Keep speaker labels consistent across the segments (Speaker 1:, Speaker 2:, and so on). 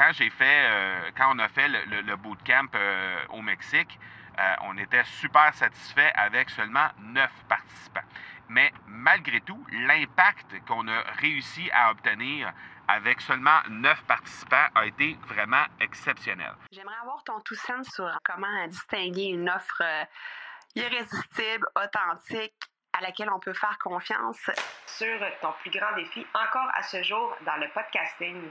Speaker 1: quand j'ai fait, quand on a fait le, bootcamp au Mexique, on était super satisfait avec seulement neuf participants. Mais malgré tout, l'impact qu'on a réussi à obtenir avec seulement neuf participants a été vraiment exceptionnel.
Speaker 2: J'aimerais avoir ton tout sens sur comment distinguer une offre euh, irrésistible, authentique, à laquelle on peut faire confiance.
Speaker 3: Sur ton plus grand défi encore à ce jour dans le podcasting.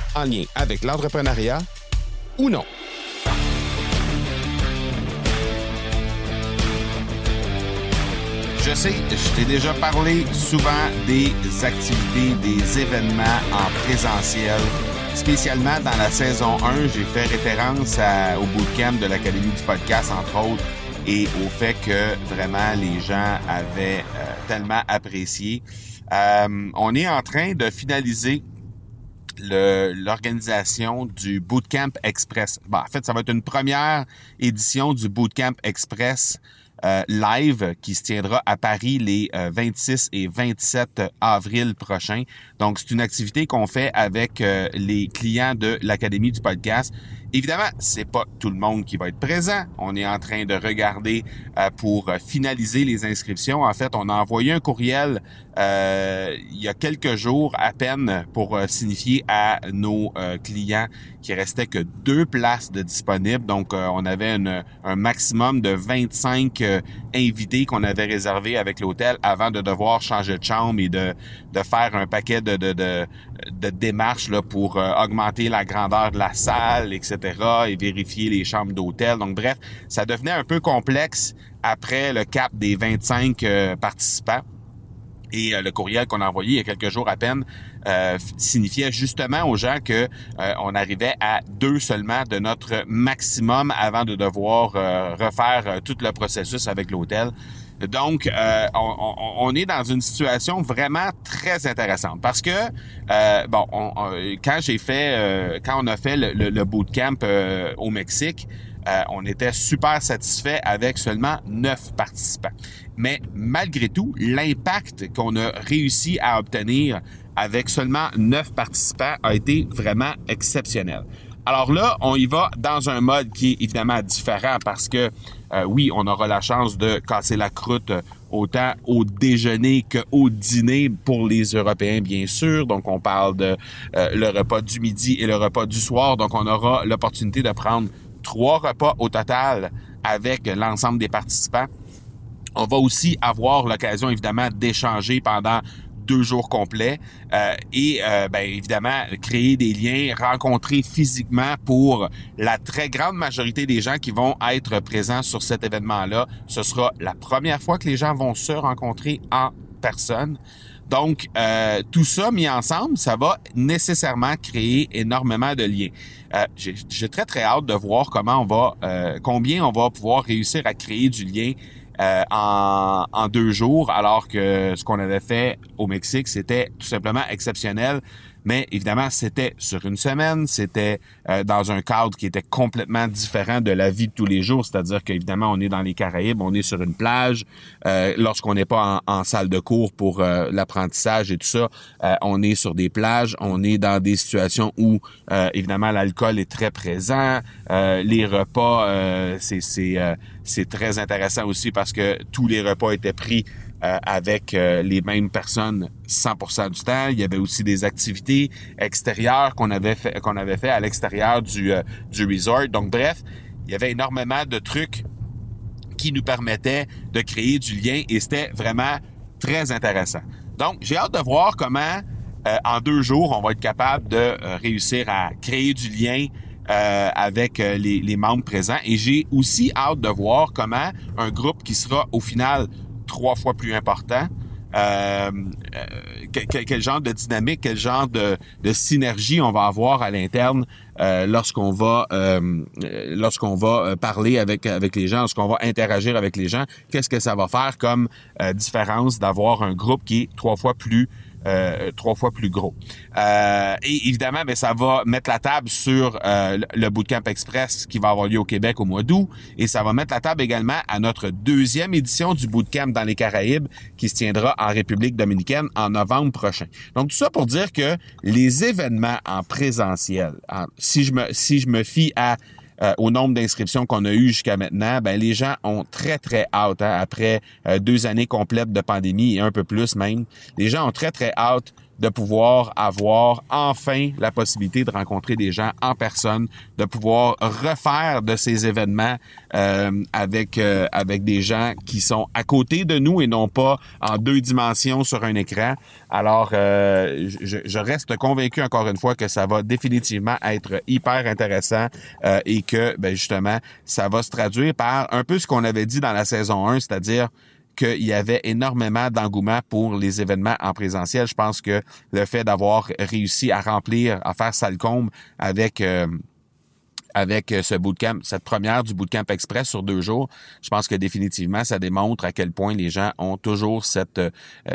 Speaker 4: en lien avec l'entrepreneuriat ou non.
Speaker 1: Je sais, je t'ai déjà parlé souvent des activités, des événements en présentiel. Spécialement dans la saison 1, j'ai fait référence au bootcamp de l'Académie du podcast, entre autres, et au fait que vraiment les gens avaient euh, tellement apprécié. Euh, on est en train de finaliser l'organisation du Bootcamp Express. Bon, en fait, ça va être une première édition du Bootcamp Express euh, live qui se tiendra à Paris les 26 euh, et 27 avril prochains. Donc, c'est une activité qu'on fait avec euh, les clients de l'Académie du podcast. Évidemment, c'est pas tout le monde qui va être présent. On est en train de regarder pour finaliser les inscriptions. En fait, on a envoyé un courriel il y a quelques jours à peine pour signifier à nos clients qu'il restait que deux places de disponibles. Donc, on avait un maximum de 25 invités qu'on avait réservés avec l'hôtel avant de devoir changer de chambre et de, de faire un paquet de, de, de, de démarches là, pour euh, augmenter la grandeur de la salle, etc. et vérifier les chambres d'hôtel. Donc bref, ça devenait un peu complexe après le cap des 25 euh, participants. Et euh, le courriel qu'on a envoyé il y a quelques jours à peine euh, signifiait justement aux gens que euh, on arrivait à deux seulement de notre maximum avant de devoir refaire tout le processus avec l'hôtel. Donc, on, est dans une situation vraiment très intéressante parce que bon, quand j'ai fait, quand on a fait le, le bootcamp au Mexique, euh, on était super satisfait avec seulement neuf participants. Mais malgré tout, l'impact qu'on a réussi à obtenir avec seulement neuf participants a été vraiment exceptionnel. Alors là, on y va dans un mode qui est évidemment différent parce que euh, oui, on aura la chance de casser la croûte autant au déjeuner qu'au dîner pour les Européens, bien sûr. Donc, on parle de euh, le repas du midi et le repas du soir. Donc, on aura l'opportunité de prendre trois repas au total avec l'ensemble des participants. On va aussi avoir l'occasion, évidemment, d'échanger pendant deux jours complets euh, et euh, ben, évidemment créer des liens, rencontrer physiquement pour la très grande majorité des gens qui vont être présents sur cet événement-là. Ce sera la première fois que les gens vont se rencontrer en personne. Donc, euh, tout ça mis ensemble, ça va nécessairement créer énormément de liens. Euh, J'ai très, très hâte de voir comment on va, euh, combien on va pouvoir réussir à créer du lien euh, en, en, deux jours, alors que ce qu'on avait fait au Mexique, c'était tout simplement exceptionnel. Mais évidemment, c'était sur une semaine, c'était euh, dans un cadre qui était complètement différent de la vie de tous les jours. C'est-à-dire qu'évidemment, on est dans les Caraïbes, on est sur une plage. Euh, lorsqu'on n'est pas en, salle de cours pour euh, l'apprentissage et tout ça, on est sur des plages, on est dans des situations où évidemment l'alcool est très présent. les repas, c'est très intéressant aussi parce que tous les repas étaient pris euh, avec euh, les mêmes personnes 100% du temps. Il y avait aussi des activités extérieures qu'on avait fait qu'on avait fait à l'extérieur du euh, du resort. Donc bref, il y avait énormément de trucs qui nous permettaient de créer du lien et c'était vraiment très intéressant. Donc j'ai hâte de voir comment en deux jours on va être capable de réussir à créer du lien avec les, les, membres présents. Et j'ai aussi hâte de voir comment un groupe qui sera au final trois fois plus important euh, euh, quel, genre de dynamique, quel genre de, synergie on va avoir à l'interne euh, lorsqu'on va lorsqu'on va parler avec avec les gens, lorsqu'on va interagir avec les gens? Qu'est-ce que ça va faire comme différence d'avoir un groupe qui est trois fois plus euh, trois fois plus gros. Euh, et évidemment, ben, ça va mettre la table sur euh, le Bootcamp Express qui va avoir lieu au Québec au mois d'août. Et ça va mettre la table également à notre deuxième édition du Bootcamp dans les Caraïbes qui se tiendra en République dominicaine en novembre prochain. Donc tout ça pour dire que les événements en présentiel, si je me si je me fie à euh, au nombre d'inscriptions qu'on a eues jusqu'à maintenant, ben les gens ont très très hâte hein, après euh, deux années complètes de pandémie et un peu plus même. Les gens ont très très hâte de pouvoir avoir enfin la possibilité de rencontrer des gens en personne, de pouvoir refaire de ces événements euh, avec euh, avec des gens qui sont à côté de nous et non pas en deux dimensions sur un écran. Alors, euh, je, reste convaincu encore une fois que ça va définitivement être hyper intéressant et que ben, justement ça va se traduire par un peu ce qu'on avait dit dans la saison 1, c'est-à-dire qu'il y avait énormément d'engouement pour les événements en présentiel. Je pense que le fait d'avoir réussi à remplir, à faire Salcombe avec euh, avec euh, ce bootcamp, cette première du bootcamp express sur deux jours, je pense que définitivement, ça démontre à quel point les gens ont toujours cette euh,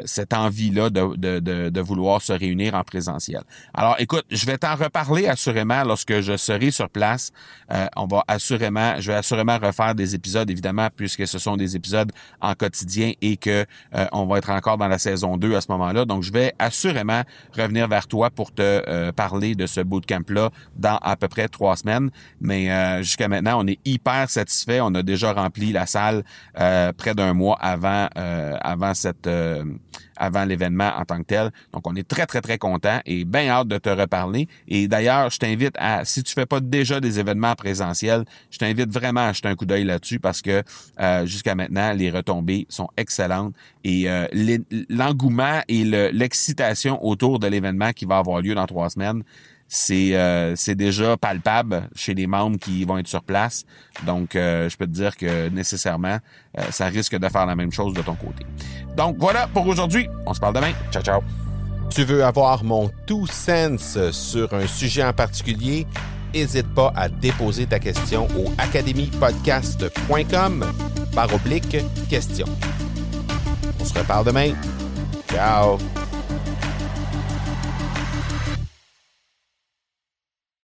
Speaker 1: cette envie-là de, de, de, de, vouloir se réunir en présentiel. Alors, écoute, je vais t'en reparler assurément lorsque je serai sur place. Euh, on va assurément, je vais assurément refaire des épisodes, évidemment, puisque ce sont des épisodes en quotidien et que on va être encore dans la saison 2 à ce moment-là. Donc, je vais assurément revenir vers toi pour te parler de ce bootcamp-là dans à peu près trois semaines. Mais euh, jusqu'à maintenant, on est hyper satisfait. On a déjà rempli la salle euh, près d'un mois avant euh, avant cette avant l'événement en tant que tel. Donc, on est très, très, très content et bien hâte de te reparler. Et d'ailleurs, je t'invite à, si tu fais pas déjà des événements présentiels, je t'invite vraiment à jeter un coup d'œil là-dessus parce que jusqu'à maintenant, les retombées sont excellentes et l'engouement et l'excitation autour de l'événement qui va avoir lieu dans trois semaines, c'est euh, c'est déjà palpable chez les membres qui vont être sur place. Donc, euh, je peux te dire que nécessairement, euh, ça risque de faire la même chose de ton côté. Donc, voilà pour aujourd'hui. On se parle demain. Ciao, ciao.
Speaker 4: Tu veux avoir mon tout sens sur un sujet en particulier? N'hésite pas à déposer ta question au academypodcast.com par oblique question. On se reparle demain. Ciao!